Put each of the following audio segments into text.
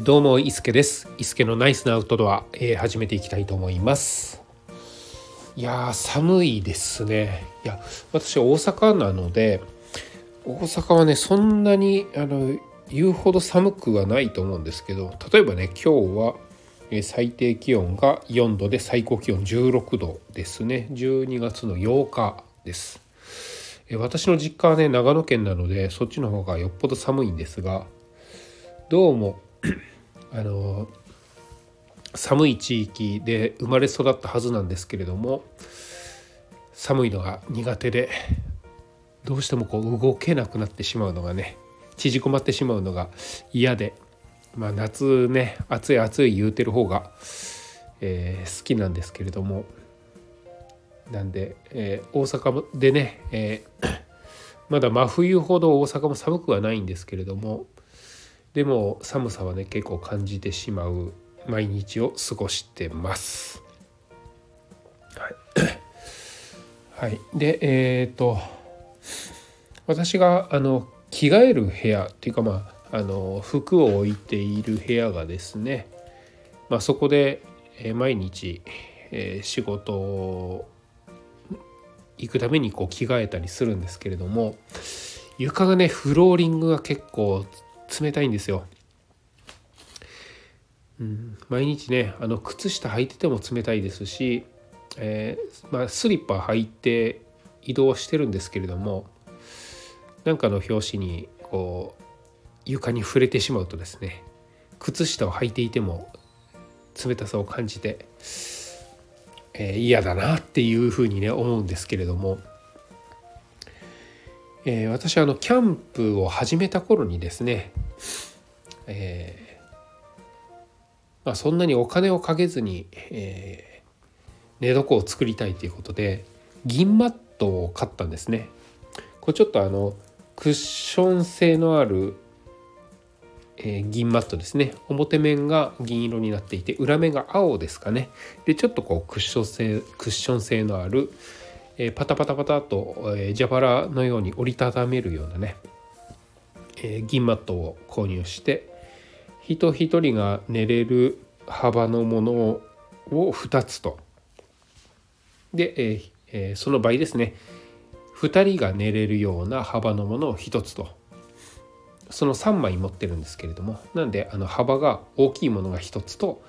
どうも伊助です。伊助のナイスなアウトドア、えー、始めていきたいと思います。いやー寒いですね。いや私大阪なので大阪はねそんなにあの言うほど寒くはないと思うんですけど例えばね今日は最低気温が4度で最高気温16度ですね。12月の8日です。私の実家はね長野県なのでそっちの方がよっぽど寒いんですがどうも あの寒い地域で生まれ育ったはずなんですけれども寒いのが苦手でどうしてもこう動けなくなってしまうのがね縮こまってしまうのが嫌でまあ夏ね暑い暑い言うてる方が、えー、好きなんですけれどもなんで、えー、大阪でね、えー、まだ真冬ほど大阪も寒くはないんですけれどもでも寒さはね結構感じてしまう毎日を過ごしてます。はい、はい、でえっ、ー、と私があの着替える部屋っていうかまああの服を置いている部屋がですね、まあ、そこで、え毎日、えー、仕事を行くためにこう着替えたりするんですけれども床がねフローリングが結構冷たいんですよ。うん、毎日ねあの靴下履いてても冷たいですし、えー、まあ、スリッパ履いて移動してるんですけれどもなんかの拍子にこう床に触れてしまうとですね靴下を履いていても冷たさを感じてえー、嫌だなっていうふうにね思うんですけれども、えー、私あのキャンプを始めた頃にですね、えー、まあ、そんなにお金をかけずに、え寝床を作りたいということで銀マットを買ったんですね。これちょっとあのクッション性のあるえ、銀マットですね表面が銀色になっていて裏面が青ですかねでちょっとこうクッション性クッション性のある、えー、パタパタパタと、えー、蛇腹のように折りたためるようなね、えー、銀マットを購入して人一人が寝れる幅のものを2つと。で、えーえー、その倍ですね。2人が寝れるような幅のものを1つと。その3枚持ってるんですけれどもなんであの幅が大きいものが1つと、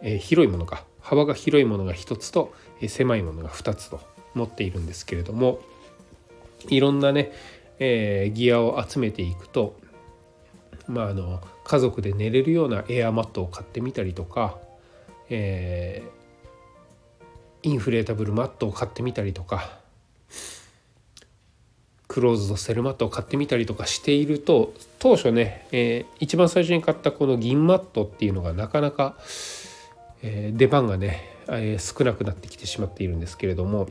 えー、広いものが幅が広いものが1つと、えー、狭いものが2つと。持っているんですけれどもいろんなね、えー、ギアを集めていくとまああの家族で寝れるようなエアマットを買ってみたりとか、えー、インフレータブルマットを買ってみたりとかクローズドセルマットを買ってみたりとかしていると当初ね、えー、一番最初に買ったこの銀マットっていうのがなかなか、えー、出番がね、え、少なくなってきてしまっているんですけれども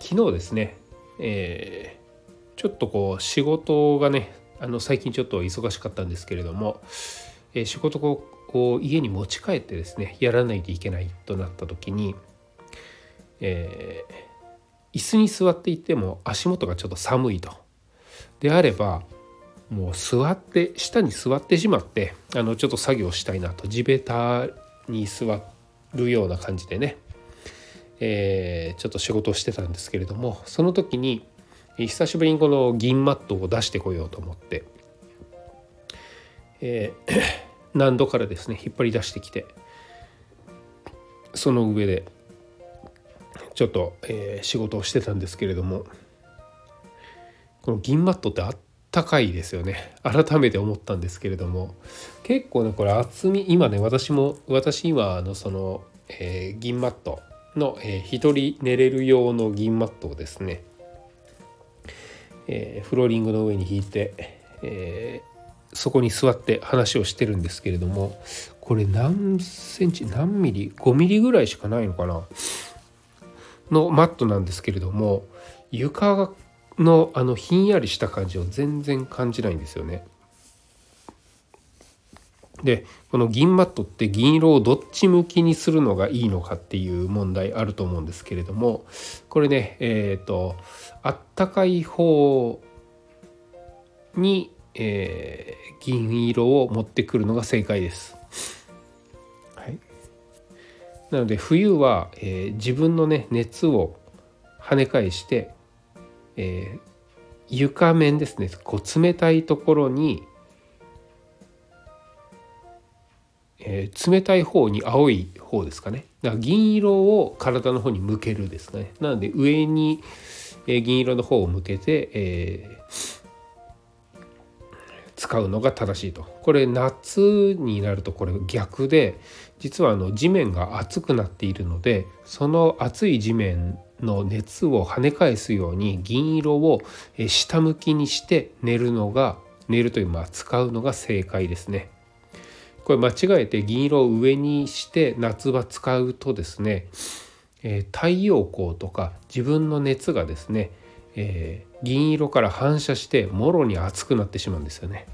昨日ですね、えー、ちょっとこう仕事がねあの最近ちょっと忙しかったんですけれども、えー、仕事をこう家に持ち帰ってですねやらないといけないとなった時に、えー、椅子に座っていても足元がちょっと寒いと。であればもう座って下に座ってしまってあのちょっと作業したいなと地べたに座るような感じでね、えー、ちょっと仕事をしてたんですけれどもその時に久しぶりにこの銀マットを出してこようと思って、えー、何度からですね引っ張り出してきてその上でちょっと、えー、仕事をしてたんですけれどもこの銀マットってあったかいですよね。改めて思ったんですけれども結構ねこれ厚み今ね私も私今のその、えー、銀マットの、えー、一人寝れる用の銀マットをですね、えー、フローリングの上に引いて、えー、そこに座って話をしてるんですけれどもこれ何センチ何ミリ5ミリぐらいしかないのかな？のマットなんですけれども床のあのひんやりした感じを全然感じないんですよね。でこの銀マットって銀色をどっち向きにするのがいいのかっていう問題あると思うんですけれどもこれねえっ、ー、とあったかい方にえー、銀色を持ってくるのが正解です。はい、なので冬は、えー、自分のね熱を跳ね返して、えー、床面ですねこう冷たいところに、えー、冷たい方に青い方ですかね。だから銀色を体の方に向けるですね。なので上に、えー、銀色の方を向けて、えー、使うのが正しいと。これ夏になるとこれ逆で実はあの地面が熱くなっているのでその熱い地面の熱を跳ね返すように銀色を下向きにして寝るのが寝るというまあ使うのが正解ですね。これ間違えて銀色を上にして夏場使うとですね、えー、太陽光とか自分の熱がですね、えー、銀色から反射してもろに熱くなってしまうんですよね。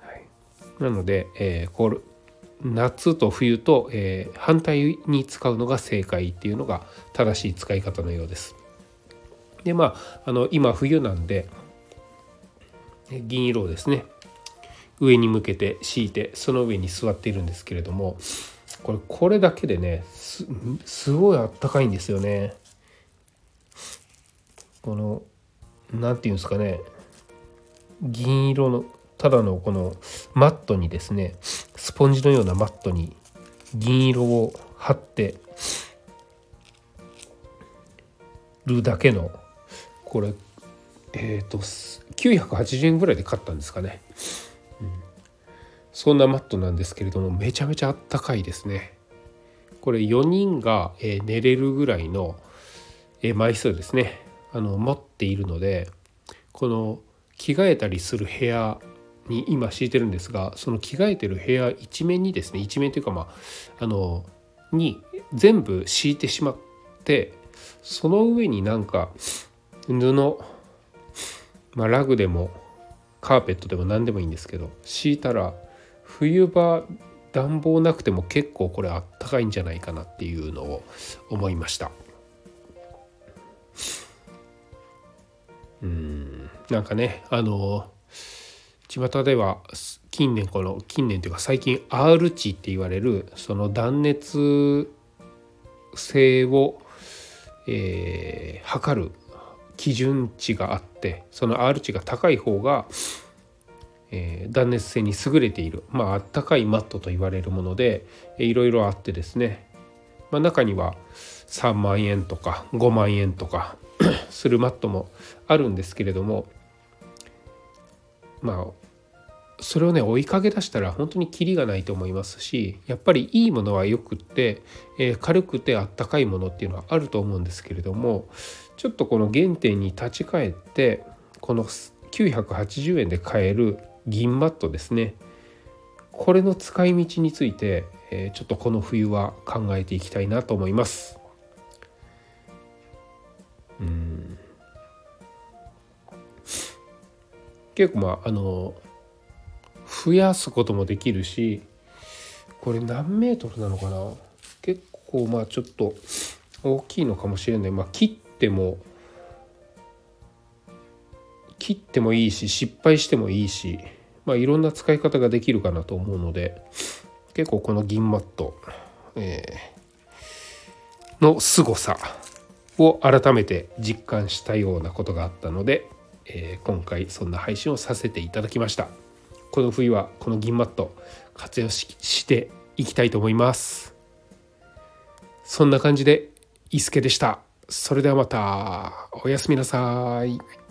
はい、なので、えー、これ夏と冬と、えー、反対に使うのが正解っていうのが正しい使い方のようです。でまああの今冬なんで銀色をですね上に向けて敷いてその上に座っているんですけれどもこれこれだけでねすすごいあったかいんですよね。この何て言うんですかね銀色のただのこのマットにですねスポンジのようなマットに銀色を貼ってるだけのこれえっ、ー、と980円ぐらいで買ったんですかね、そんなマットなんですけれどもめちゃめちゃあったかいですね。これ4人が寝れるぐらいの枚数ですね。あの持っているのでこの着替えたりする部屋に今敷いてるんですがその着替えてる部屋一面にですね一面というかまああのに全部敷いてしまってその上になんか布、まあ、ラグでもカーペットでも何でもいいんですけど敷いたら冬場暖房なくても結構これあったかいんじゃないかなっていうのを思いました。うん。なんかねあの巷では近年この近年というか最近 R 値って言われるその断熱性を、えー、測る基準値があってその R 値が高い方が、えー、断熱性に優れているまああったかいマットと言われるものでいろいろあってですね、まあ、中には3万円とか5万円とか するマットもあるんですけれどもまあそれをね追いかけ出したら本当にキリがないと思いますしやっぱりいいものはよくって、えー、軽くてあったかいものっていうのはあると思うんですけれどもちょっとこの原点に立ち返ってこの980円で買える銀マットですね。これの使い道について、え、ちょっとこの冬は考えていきたいなと思います。うん。結構まああの増やすこともできるしこれ何メートルなのかな？結構まあちょっと大きいのかもしれない。まあ切っても切ってもいいし失敗してもいいしまあいろんな使い方ができるかなと思うので結構この銀マット、えー、の凄さを改めて実感したようなことがあったので、えー、今回そんな配信をさせていただきました。この冬はこの銀マット活用していきたいと思います。そんな感じで伊助でした。それではまた。おやすみなさい。